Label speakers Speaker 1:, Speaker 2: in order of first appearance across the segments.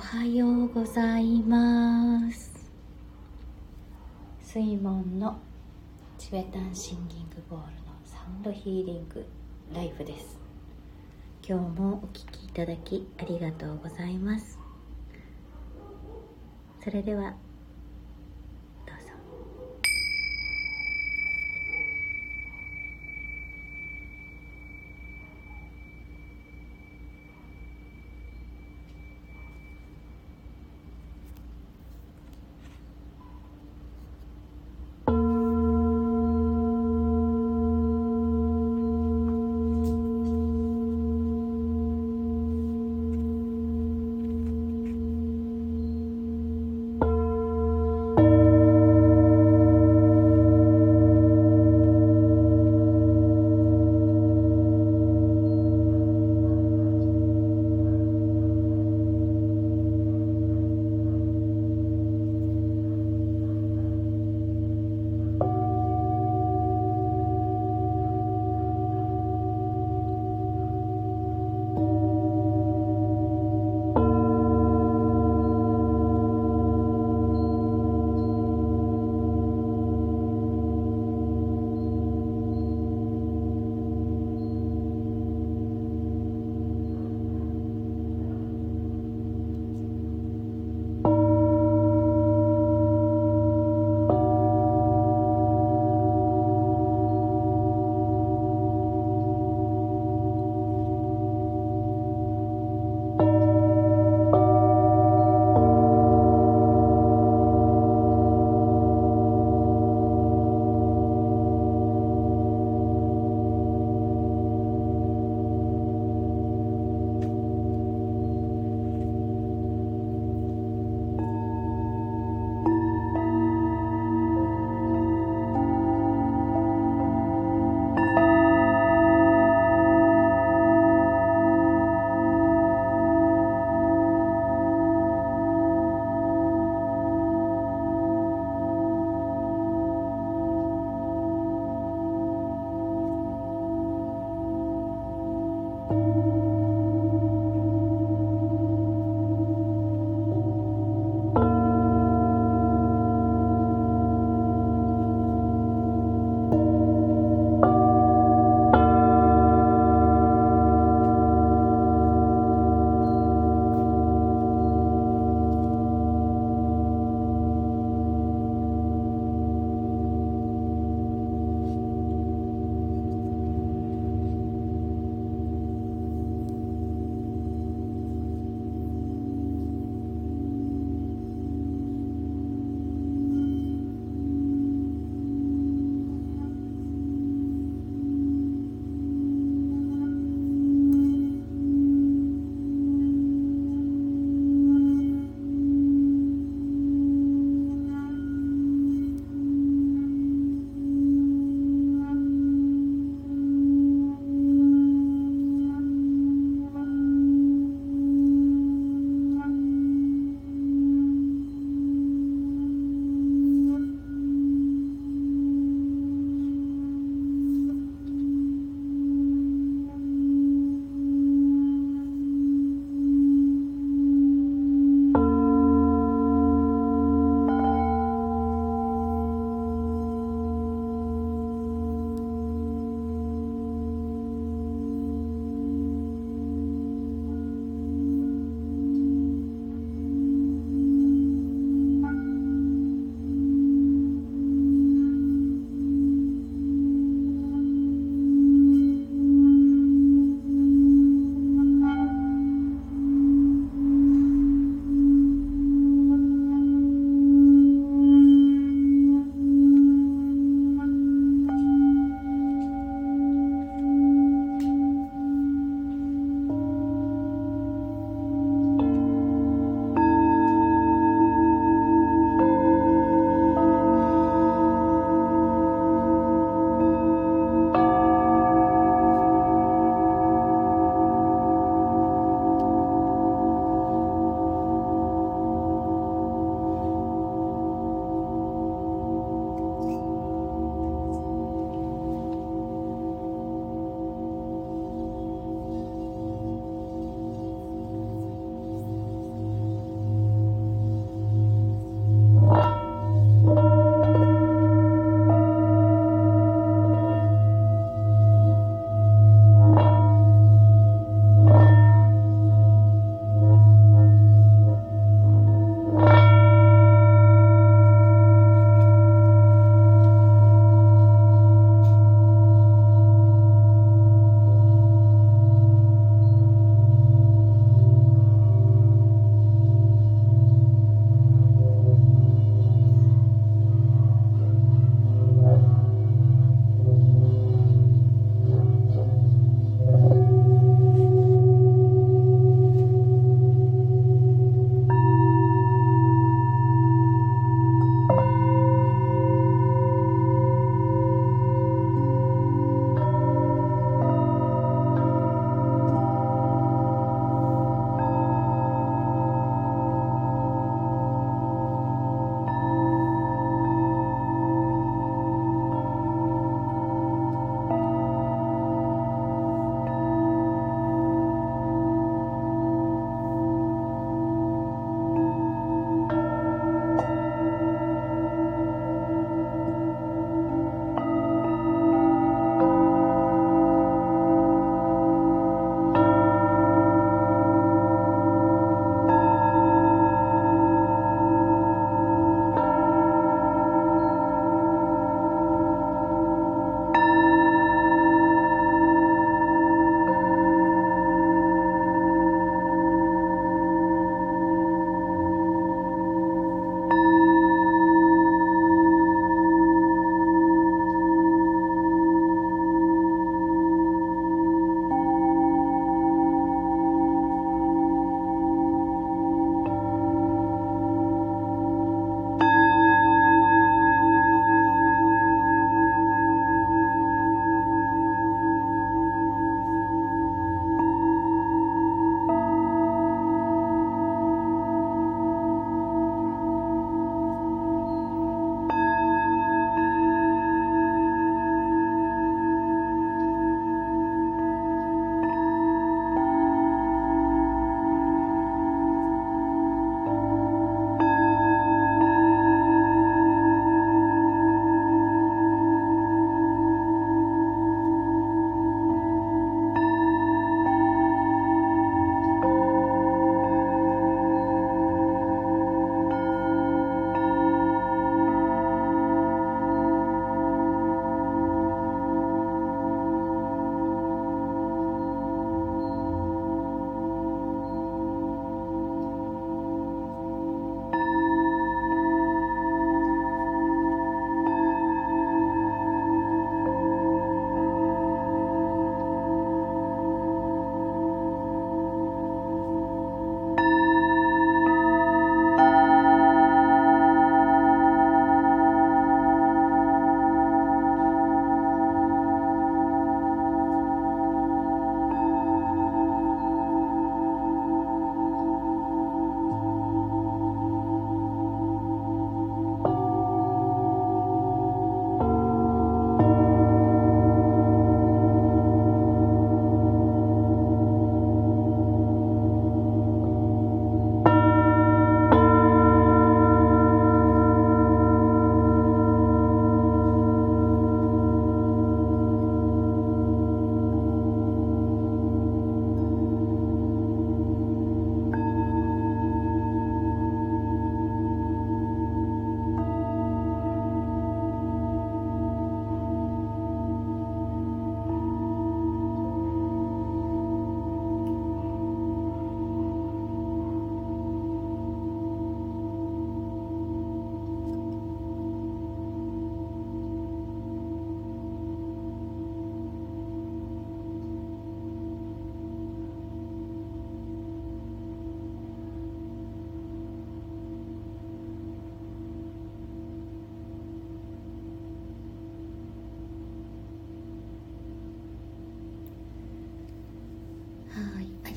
Speaker 1: はようございます。水門のチベタンシンギングボールのサウンドヒーリングライフです。今日もお聴きいただきありがとうございます。それでは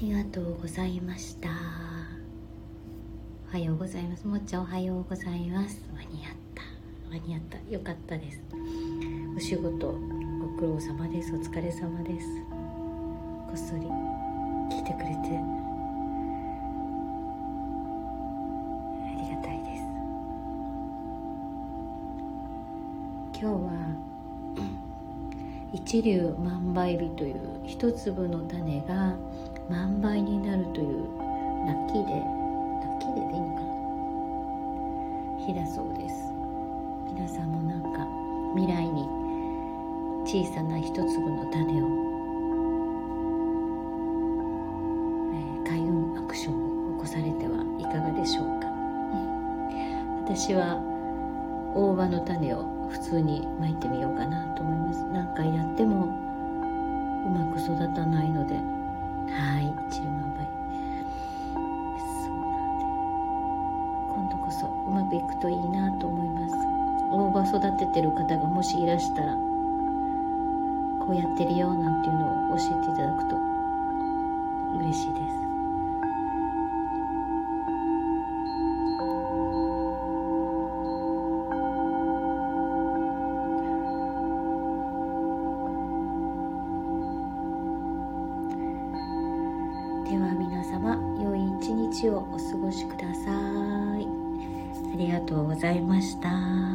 Speaker 1: りがとうございました。おはようございます。もっちゃんおはようございます。間に合った。間に合った。よかったです。お仕事ご苦労様です。お疲れ様です。こっそり聞いてくれて。ありがたいです。今日は一粒万倍日という一粒の種が万倍になるというラッキーでラッキーででいいのかな。日だそうです。皆さんもなんか未来に小さな一粒の種を、えー、開運アクションを起こされてはいかがでしょうか。私は大葉の種を普通にまいてみようかなと思います。何回やってもうまく育たないのでといいなと思います。大葉育ててる方がもしいらしたらこうやってるよなんていうのを教えていただくと嬉しいです。では皆様良い一日をお過ごしください。とうございました。